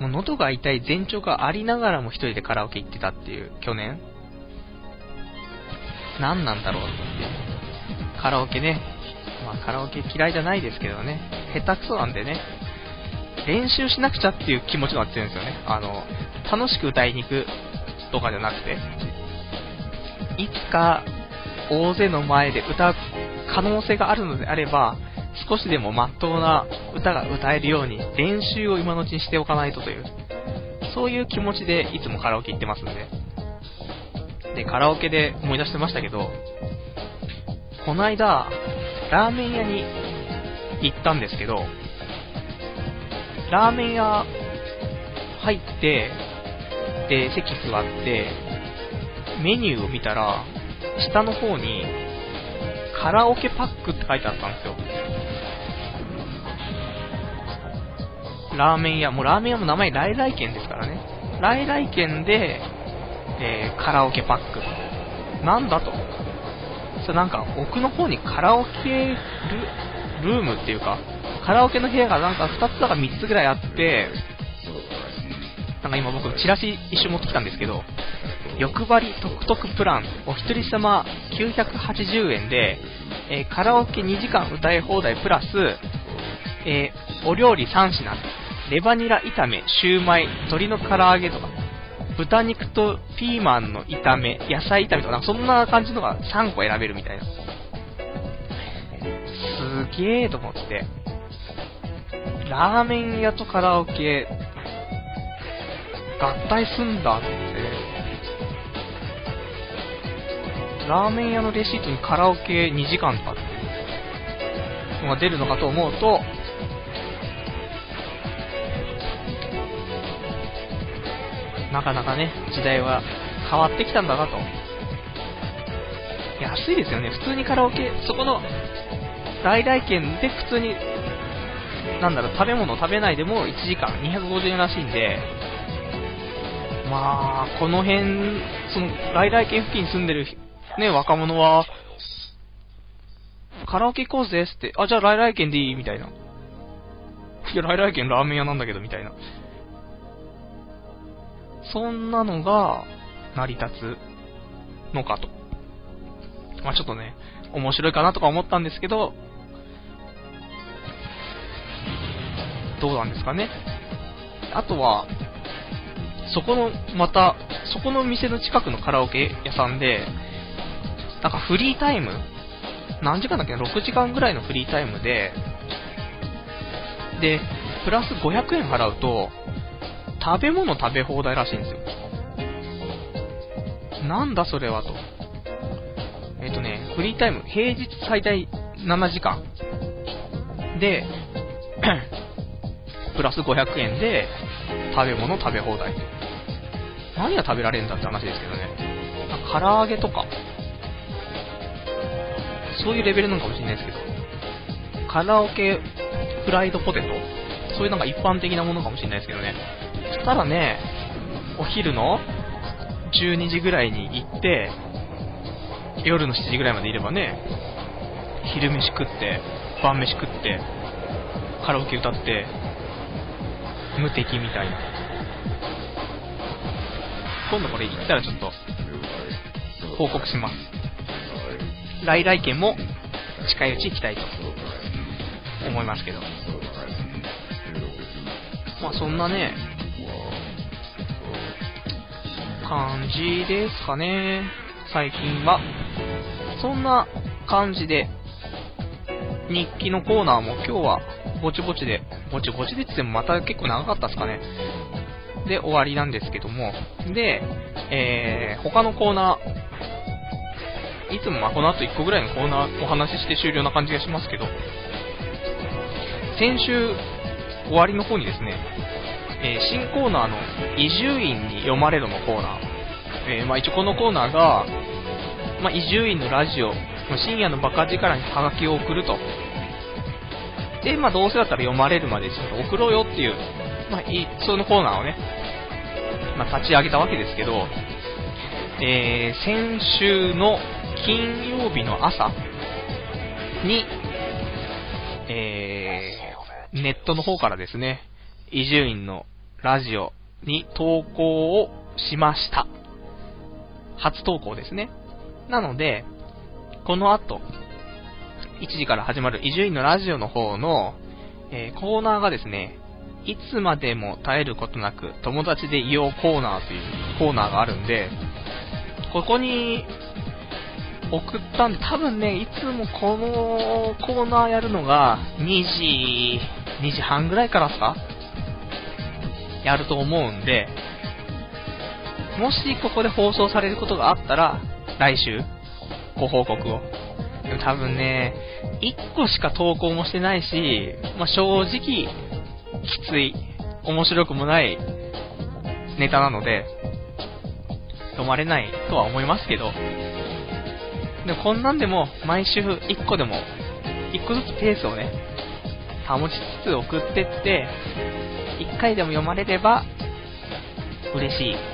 もう喉が痛い前兆がありながらも一人でカラオケ行ってたっていう、去年。何なんだろうと思って。カラオケね。まあカラオケ嫌いじゃないですけどね。下手くそなんでね。練習しなくちゃっていう気持ちが強いんですよね。あの、楽しく歌いに行くとかじゃなくて、いつか大勢の前で歌う可能性があるのであれば、少しでもまっとうな歌が歌えるように練習を今のうちにしておかないとという、そういう気持ちでいつもカラオケ行ってますんで。で、カラオケで思い出してましたけど、この間、ラーメン屋に行ったんですけど、ラーメン屋入って、で、席座って、メニューを見たら、下の方に、カラオケパックって書いてあったんですよ。ラーメン屋、もうラーメン屋も名前来来軒ですからね。来来軒で、えー、カラオケパック。なんだと。それなんか奥の方にカラオケルルームっていうか、カラオケの部屋がなんか2つとか3つぐらいあって、なんか今僕チラシ一瞬持ってきたんですけど、欲張り特特プラン、お一人様980円で、えー、カラオケ2時間歌い放題プラス、えー、お料理3品、レバニラ炒め、シューマイ、鶏の唐揚げとか、豚肉とピーマンの炒め、野菜炒めとか、なんかそんな感じのが3個選べるみたいな。すげえと思って。ラーメン屋とカラオケ、合体すんだって。ラーメン屋のレシートにカラオケ2時間とかってのが出るのかと思うと、なかなかね、時代は変わってきたんだなと。安いですよね。普通にカラオケ、そこの大々券で普通になんだろう、食べ物食べないでも1時間250円らしいんで、まあ、この辺、その、来来県付近に住んでるね、若者は、カラオケ行こうぜって、あ、じゃあ来来県でいいみたいな。いや、来来県ラーメン屋なんだけど、みたいな。そんなのが、成り立つのかと。まあちょっとね、面白いかなとか思ったんですけど、どうなんですかね。あとは、そこの、また、そこの店の近くのカラオケ屋さんで、なんかフリータイム何時間だっけ ?6 時間ぐらいのフリータイムで、で、プラス500円払うと、食べ物食べ放題らしいんですよ。なんだそれはと。えっ、ー、とね、フリータイム、平日最大7時間。で、プラス500円で食べ物食べ放題。何が食べられるんだって話ですけどね。唐揚げとか、そういうレベルなのかもしれないですけど、カラオケフライドポテトそういうなんか一般的なものかもしれないですけどね。そしたらね、お昼の12時ぐらいに行って、夜の7時ぐらいまでいればね、昼飯食って、晩飯食って、カラオケ歌って、無敵みたいな。今度これ行ったらちょっと、報告します。来来県も近いうち行きたいと思いますけど。まあそんなね、感じですかね、最近は。そんな感じで、日記のコーナーも今日はぼちぼちで、ぼちぼちでって言ってもまた結構長かったですかね。で、終わりなんですけども。で、えー、他のコーナー、いつもまこの後1個ぐらいのコーナーお話しして終了な感じがしますけど、先週終わりの方にですね、えー、新コーナーの伊集院に読まれるのコーナー、えー、まあ、一応このコーナーが、ま伊集院のラジオ、深夜のバカ力にハガキを送ると。で、まあ、どうせだったら読まれるまでちょっと送ろうよっていう、まあ、そのコーナーをね、まあ、立ち上げたわけですけど、えー、先週の金曜日の朝に、えー、ネットの方からですね、伊集院のラジオに投稿をしました。初投稿ですね。なので、この後、1時から始まる伊集院のラジオの方の、えー、コーナーがですね、いつまでも絶えることなく友達でいようコーナーというコーナーがあるんで、ここに送ったんで、多分ね、いつもこのコーナーやるのが2時、2時半ぐらいからですかやると思うんで、もしここで放送されることがあったら、来週、ご報告を。多分ね、1個しか投稿もしてないし、まあ、正直、きつい、面白くもないネタなので、読まれないとは思いますけど、でこんなんでも毎週1個でも、1個ずつペースをね、保ちつつ送ってって、1回でも読まれれば嬉しい。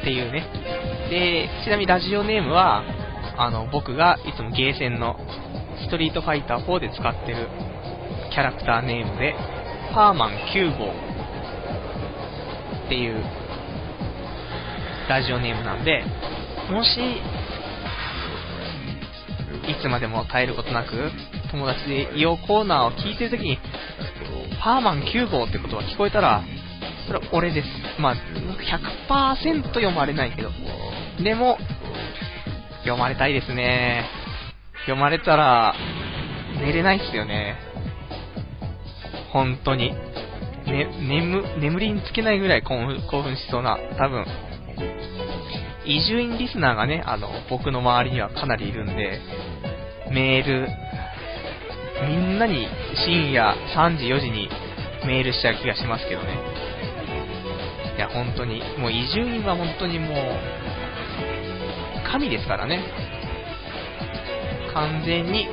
っていうね。で、ちなみにラジオネームは、あの、僕がいつもゲーセンのストリートファイター4で使ってるキャラクターネームで、パーマン9号っていうラジオネームなんで、もし、いつまでも耐えることなく、友達でイオコーナーを聞いてるときに、パーマン9号ってことが聞こえたら、それは俺です。まあ、100%読まれないけど。でも、読まれたいですね。読まれたら、寝れないっすよね。本当に。ね、眠、眠りにつけないぐらい興奮しそうな、多分。伊集院リスナーがね、あの、僕の周りにはかなりいるんで、メール、みんなに深夜3時4時にメールしちゃう気がしますけどね。本当に、もう伊集院は本当にもう、神ですからね。完全に、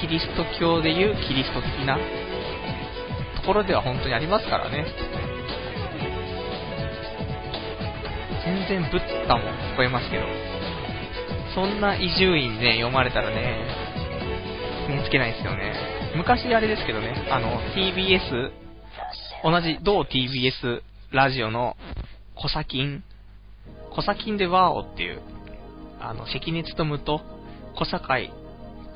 キリスト教でいうキリスト的なところでは本当にありますからね。全然ブッダも聞こえますけど、そんな伊集院ね、読まれたらね、寝つけないですよね。昔あれですけどね、あの、TBS、同じ同 TBS ラジオのコサキン、コサキンでワーオっていう、あの、関根勤と小堺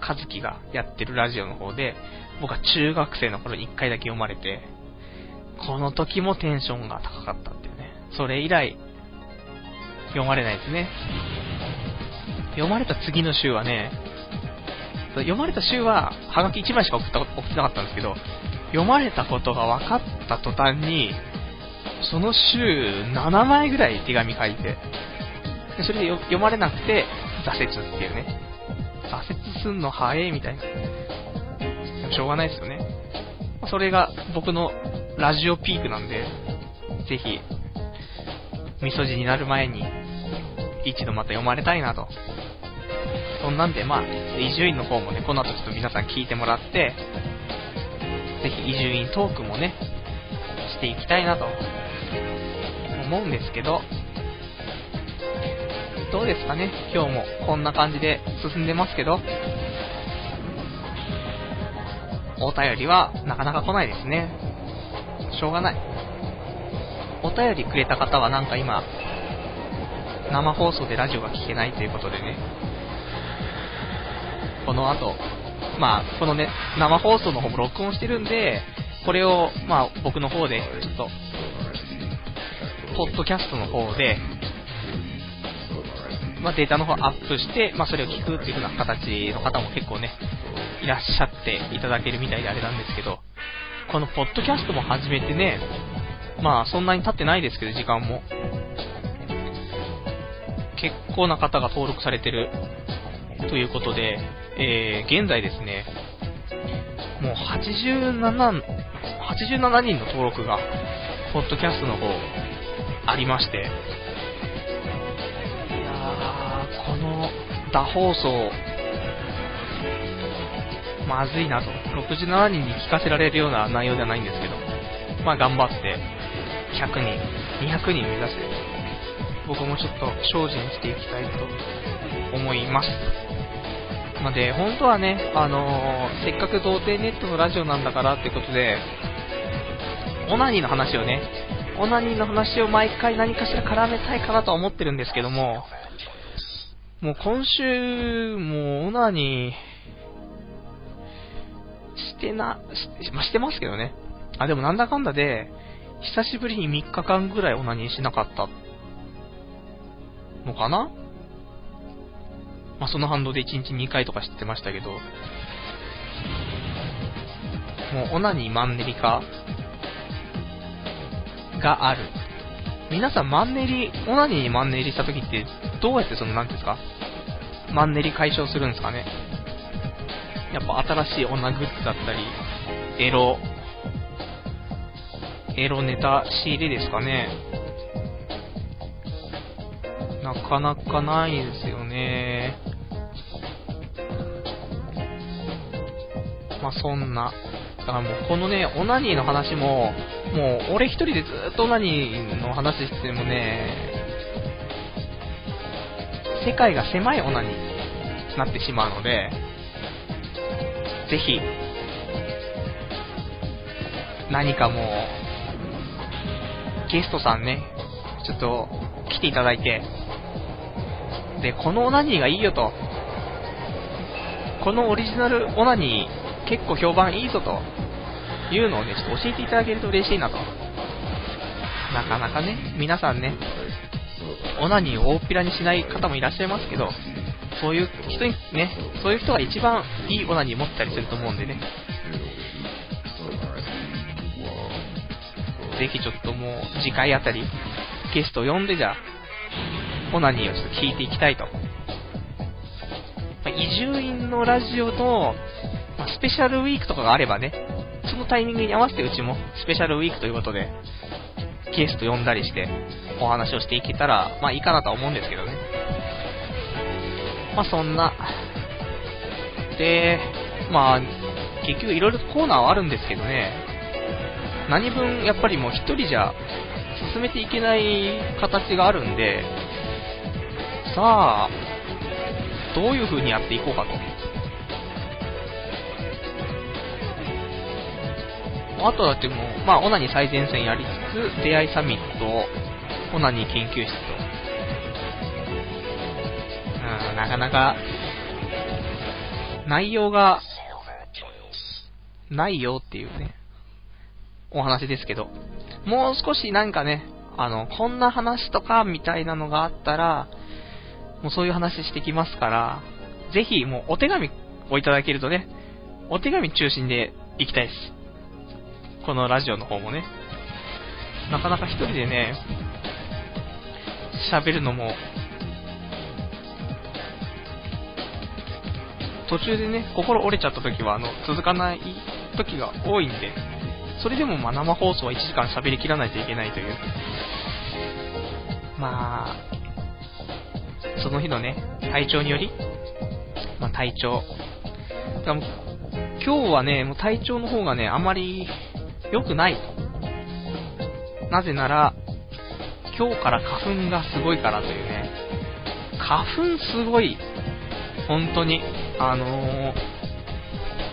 和樹がやってるラジオの方で、僕は中学生の頃に1回だけ読まれて、この時もテンションが高かったっていうね。それ以来、読まれないですね。読まれた次の週はね、読まれた週は、はがき1枚しか送った送ってなかったんですけど、読まれたことが分かった途端に、その週7枚ぐらい手紙書いて、それで読まれなくて、挫折っていうね。挫折すんの早いみたいな。しょうがないですよね。それが僕のラジオピークなんで、ぜひ、みそじになる前に、一度また読まれたいなとそんなんで、まあ、伊集院の方もね、この後ちょっと皆さん聞いてもらって、ぜひ伊集院トークもね、していきたいなと、思うんですけど、どうですかね？今日もこんな感じで進んでますけど、お便りはなかなか来ないですね。しょうがない。お便りくれた方はなんか今、生放送でラジオが聞けないということでね、この後、まあ、このね、生放送の方も録音してるんで、これを、まあ、僕の方で、ちょっと、ポッドキャストの方で、まあ、データの方アップして、まあ、それを聞くっていう風な形の方も結構ね、いらっしゃっていただけるみたいであれなんですけど、このポッドキャストも始めてね、まあ、そんなに経ってないですけど、時間も。結構な方が登録されてるということで、えー、現在ですね、もう87、87人の登録が、ポッドキャストの方、ありまして、いやー、この、打放送、まずいなと。67人に聞かせられるような内容ではないんですけど、まあ頑張って、100人、200人目指して、僕もちょっと精進していきたいと思います。まで、本当はね、あのー、せっかく童貞ネットのラジオなんだからってことで、オナニーの話をね、オナニーの話を毎回何かしら絡めたいかなとは思ってるんですけども、もう今週、もうオナニー、してな、し、ましてますけどね。あ、でもなんだかんだで、久しぶりに3日間ぐらいオナニーしなかったのかな？まあ、その反動で1日2回とか知ってましたけど、もうオナニーマンネリ化がある。皆さんマンネリ、オナニーにマンネリした時ってどうやってその、なんですか？マンネリ解消するんですかね？やっぱ新しい女グッズだったり、エロ、エロネタ仕入れですかね？なかなかないですよね。まあ、そんな。だからもうこのね、オナニーの話も、もう俺一人でずっとオナニーの話してもね、世界が狭いオナニーになってしまうので、ぜひ、何かもう、ゲストさんね、ちょっと来ていただいて、で、このオナニーがいいよと。このオリジナルオナニー結構評判いいぞというのをね、ちょっと教えていただけると嬉しいなと。なかなかね、皆さんね、オナニーを大っぴらにしない方もいらっしゃいますけど、そういう人にね、そういう人が一番いいオナニー持ってたりすると思うんでね。ぜひちょっともう次回あたりゲストを呼んでじゃあオナニーをちょっと聞いていきたいと。ま伊集院のラジオの、まスペシャルウィークとかがあればね、そのタイミングに合わせてうちもスペシャルウィークということで、ゲスト呼んだりしてお話をしていけたら、まあいいかなとは思うんですけどね。まあそんな。で、まあ、結局いろいろコーナーはあるんですけどね、何分やっぱりもう一人じゃ進めていけない形があるんで、さあ、どういう風にやっていこうかと。あとはでもう、まあ、オナニー最前線やりつつ、出会いサミット、オナニー研究室と。うん、なかなか、内容が、ないよっていうね、お話ですけど、もう少しなんかね、あの、こんな話とかみたいなのがあったら、もうそういう話してきますから、ぜひもうお手紙をいただけるとね、お手紙中心で行きたいです。このラジオの方もね。なかなか一人でね、喋るのも、途中でね、心折れちゃった時は、あの、続かない時が多いんで、それでもま生放送は1時間喋りきらないといけないという。まあ、その日のね、体調により、まあ、体調。今日はね、もう体調の方がね、あまり良くない。なぜなら、今日から花粉がすごいからというね。花粉すごい。本当に。あの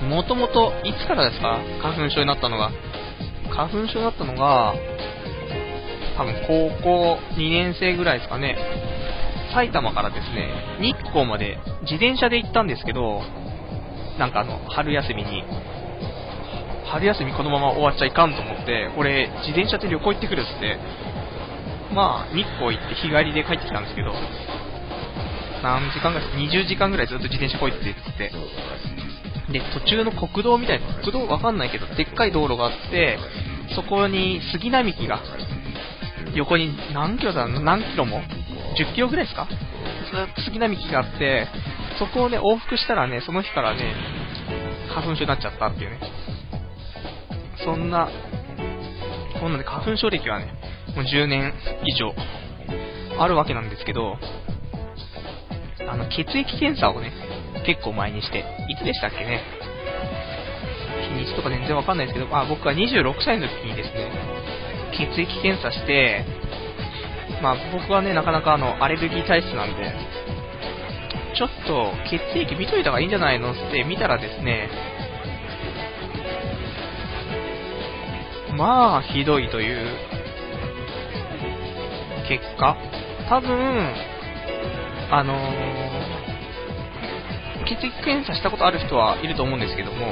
ー、もともと、いつからですか？花粉症になったのが。花粉症になったのが、多分高校2年生ぐらいですかね。埼玉からですね、日光まで自転車で行ったんですけど、なんかあの、春休みに、春休みこのまま終わっちゃいかんと思って、俺、自転車で旅行行ってくるっつって、まあ、日光行って日帰りで帰ってきたんですけど、何時間ぐらい、20時間ぐらいずっと自転車こいってって、で、途中の国道みたいな、国道わかんないけど、でっかい道路があって、そこに杉並木が、横に何キロだ何キロも ?10 キロぐらいですか？ずっと杉並木があって、そこをね、往復したらね、その日からね、花粉症になっちゃったっていうね。そんな、こんなで花粉症歴はね、もう10年以上あるわけなんですけど、あの、血液検査をね、結構前にして、いつでしたっけね？日にちとか全然わかんないですけど、まあ、僕は26歳の時にですね、血液検査して、まあ僕はね、なかなかあの、アレルギー体質なんで、ちょっと血液見といた方がいいんじゃないのって見たらですね、まあ、ひどいという結果、多分、あのー、血液検査したことある人はいると思うんですけども、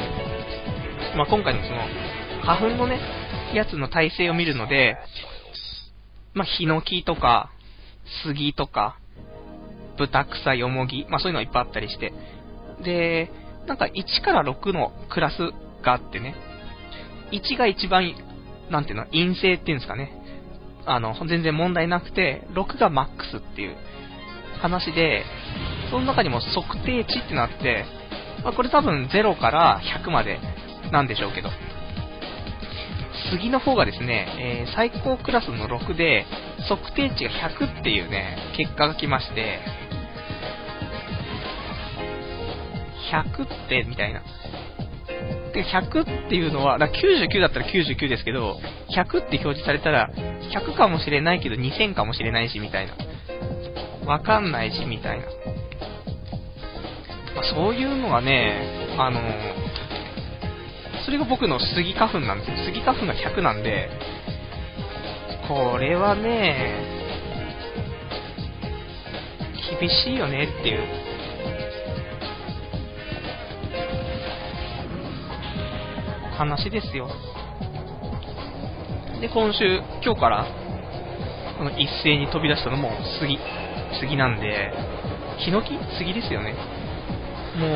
まあ、今回のその、花粉のね、やつの体制を見るので、まあ、ヒノキとか、杉とか、豚草、よもぎ、まあ、そういうのいっぱいあったりして、で、なんか1から6のクラスがあってね、1が一番、なんていうの、陰性っていうんですかね、あの、全然問題なくて、6がマックスっていう話で、その中にも測定値ってなって、まあ、これ多分0から100までなんでしょうけど、次の方がですね、えー、最高クラスの6で、測定値が100っていうね、結果が来まして、100って、みたいな。100っていうのは、だ99だったら99ですけど、100って表示されたら、100かもしれないけど2000かもしれないし、みたいな。わかんないし、みたいな。まあ、そういうのがね、あのそれが僕の杉花粉なんですよ。杉花粉が100なんで、これはね、厳しいよねっていう話ですよ。で、今週、今日から、この一斉に飛び出したのも杉、杉なんで、ヒノキ？杉ですよね。もう、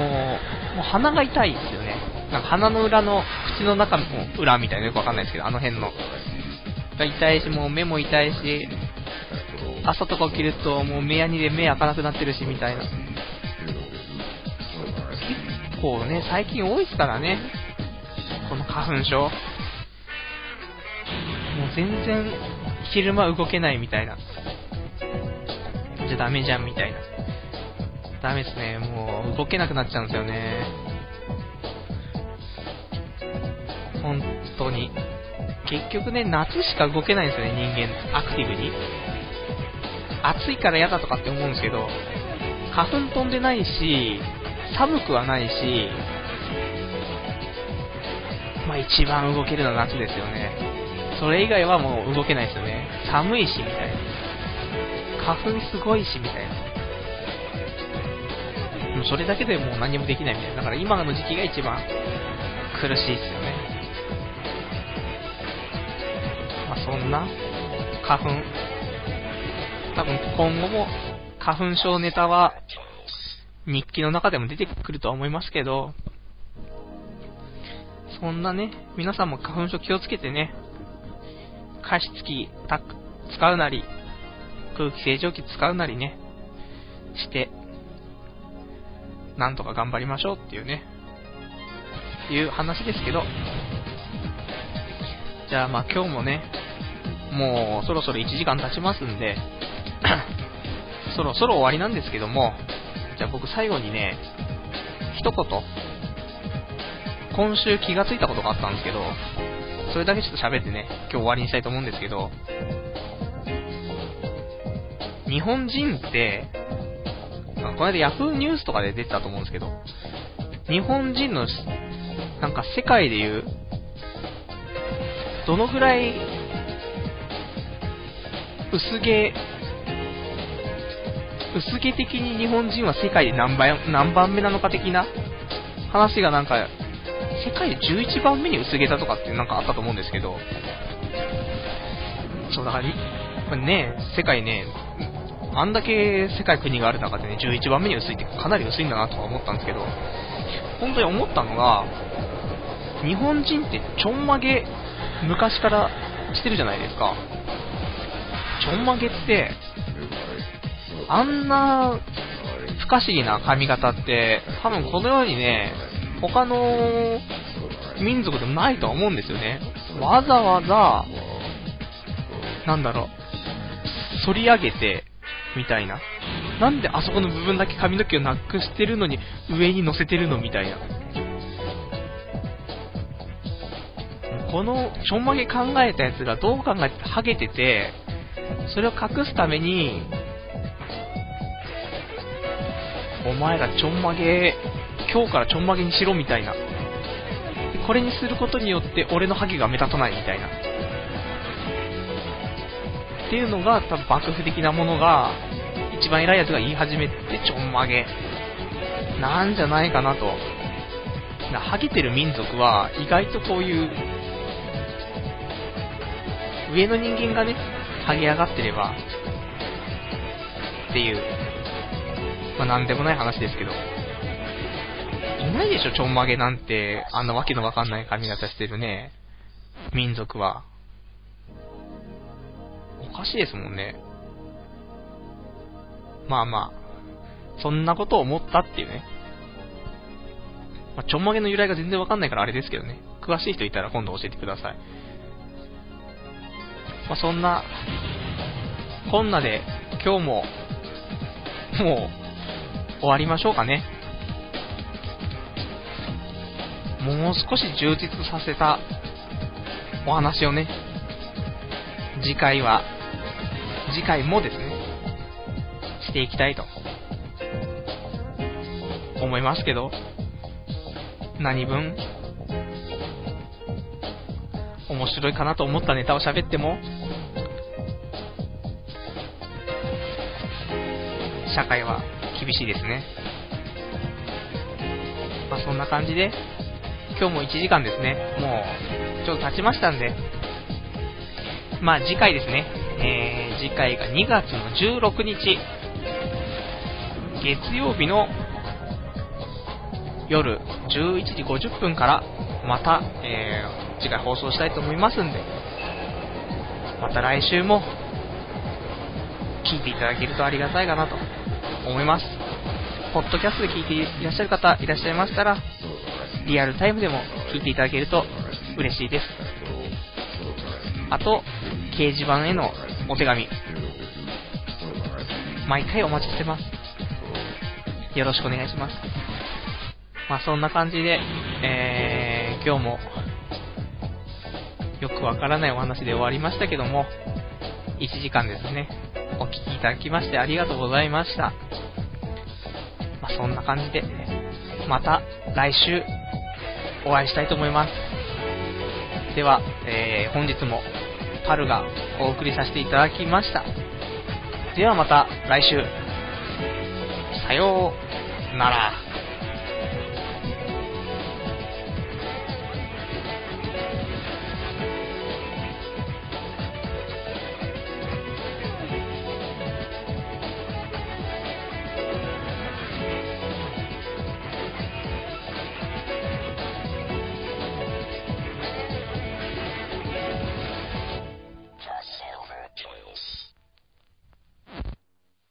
もう鼻が痛いですよね。なんか鼻の裏の、口の中の裏みたいなよくわかんないですけど、あの辺の。が痛いし、もう目も痛いし、朝とか起きるともう目やにで目開かなくなってるし、みたいな。結構ね、最近多いですからね。この花粉症。もう全然昼間動けないみたいな。じゃダメじゃんみたいな。ダメですね。もう動けなくなっちゃうんですよね。本当に。結局ね、夏しか動けないんですよね、人間。アクティブに。暑いから嫌だとかって思うんですけど、花粉飛んでないし、寒くはないし、まあ一番動けるのは夏ですよね。それ以外はもう動けないですよね。寒いし、みたいな。花粉すごいし、みたいな。もうそれだけでもう何もできないみたいな。だから今の時期が一番苦しいですよね。まあそんな花粉。多分今後も花粉症ネタは日記の中でも出てくるとは思いますけど、そんなね、皆さんも花粉症気をつけてね、加湿器使うなり、空気清浄機使うなりね、して、なんとか頑張りましょうっていうね、いう話ですけど、じゃあまあ今日もね、もうそろそろ1時間経ちますんで、そろそろ終わりなんですけども、じゃあ僕最後にね、一言、今週気がついたことがあったんですけど、それだけちょっと喋ってね、今日終わりにしたいと思うんですけど、日本人って、この間 Yahoo ニュースとかで出てたと思うんですけど、日本人の、なんか世界でいう、どのぐらい、薄毛、薄毛的に日本人は世界で何番何番目なのか的な話がなんか、世界で11番目に薄毛だとかってなんかあったと思うんですけど、そうだから、ね、世界ね、あんだけ世界国がある中でね、11番目に薄いってかなり薄いんだなとか思ったんですけど、本当に思ったのが、日本人ってちょんまげ、昔からしてるじゃないですか。ちょんまげって、あんな不可思議な髪型って、多分このようにね、他の民族でもないとは思うんですよね。わざわざ、なんだろう、反り上げて、みたいな。なんであそこの部分だけ髪の毛をなくしてるのに上に乗せてるのみたいな。このちょんまげ考えたやつがどう考えてハゲてて、それを隠すために、お前らちょんまげ、今日からちょんまげにしろみたいな。これにすることによって俺のハゲが目立たないみたいな。っていうのが多分幕府的なものが一番偉いやつが言い始めてちょんまげなんじゃないかなと。なハゲてる民族は意外とこういう上の人間がね、ハゲ上がってればっていう、まあなんでもない話ですけど、いないでしょ、ちょんまげなんて、あんなわけのわかんない髪型してるね、民族は。おかしいですもんね。まあまあ、そんなことを思ったっていうね。まあ、ちょんまげの由来が全然わかんないからあれですけどね。詳しい人いたら今度教えてください。まあ、そんな、こんなで今日も、もう、終わりましょうかね。もう少し充実させたお話をね、次回は、次回もですね、していきたいと思いますけど、何分面白いかなと思ったネタを喋っても、社会は厳しいですね。まあそんな感じで、今日も1時間ですね、もうちょっと経ちましたんで、まあ次回ですね、えー、次回が2月の16日、月曜日の夜11時50分からまた、えー、次回放送したいと思いますんで、また来週も聞いていただけるとありがたいかなと思います。ポッドキャストで聞いていらっしゃる方いらっしゃいましたら、リアルタイムでも聞いていただけると嬉しいです。あと、掲示板へのお手紙、毎回お待ちしてます。よろしくお願いします。まあそんな感じで、えー、今日も、よくわからないお話で終わりましたけども、1時間ですね、お聴きいただきましてありがとうございました。まあそんな感じで、また来週お会いしたいと思います。では、えー、本日も春がお送りさせていただきました。ではまた来週。さようなら。